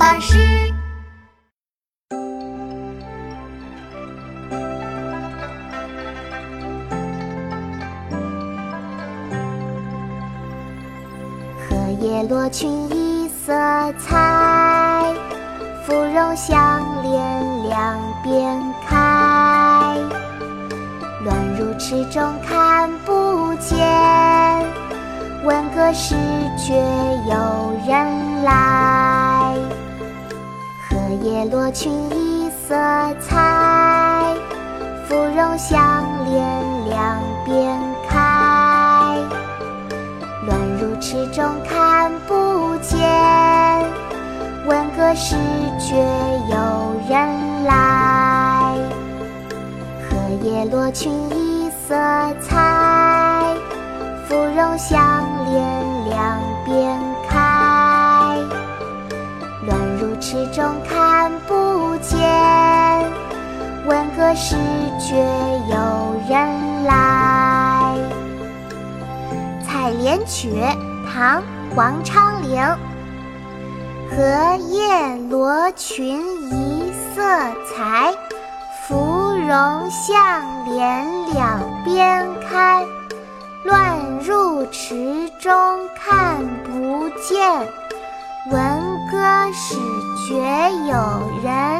巴士。荷叶落群一色彩，芙蓉香莲两边开。乱入池中看不见，闻歌时觉有人来。叶落群一色彩，芙蓉香莲两边开。乱入池中看不见，闻歌时觉有人来。荷叶落群一色彩，芙蓉香莲两边开。乱入池中看歌时觉有人来。《采莲曲》唐·王昌龄。荷叶罗裙一色裁，芙蓉向脸两边开。乱入池中看不见，闻歌始觉有人。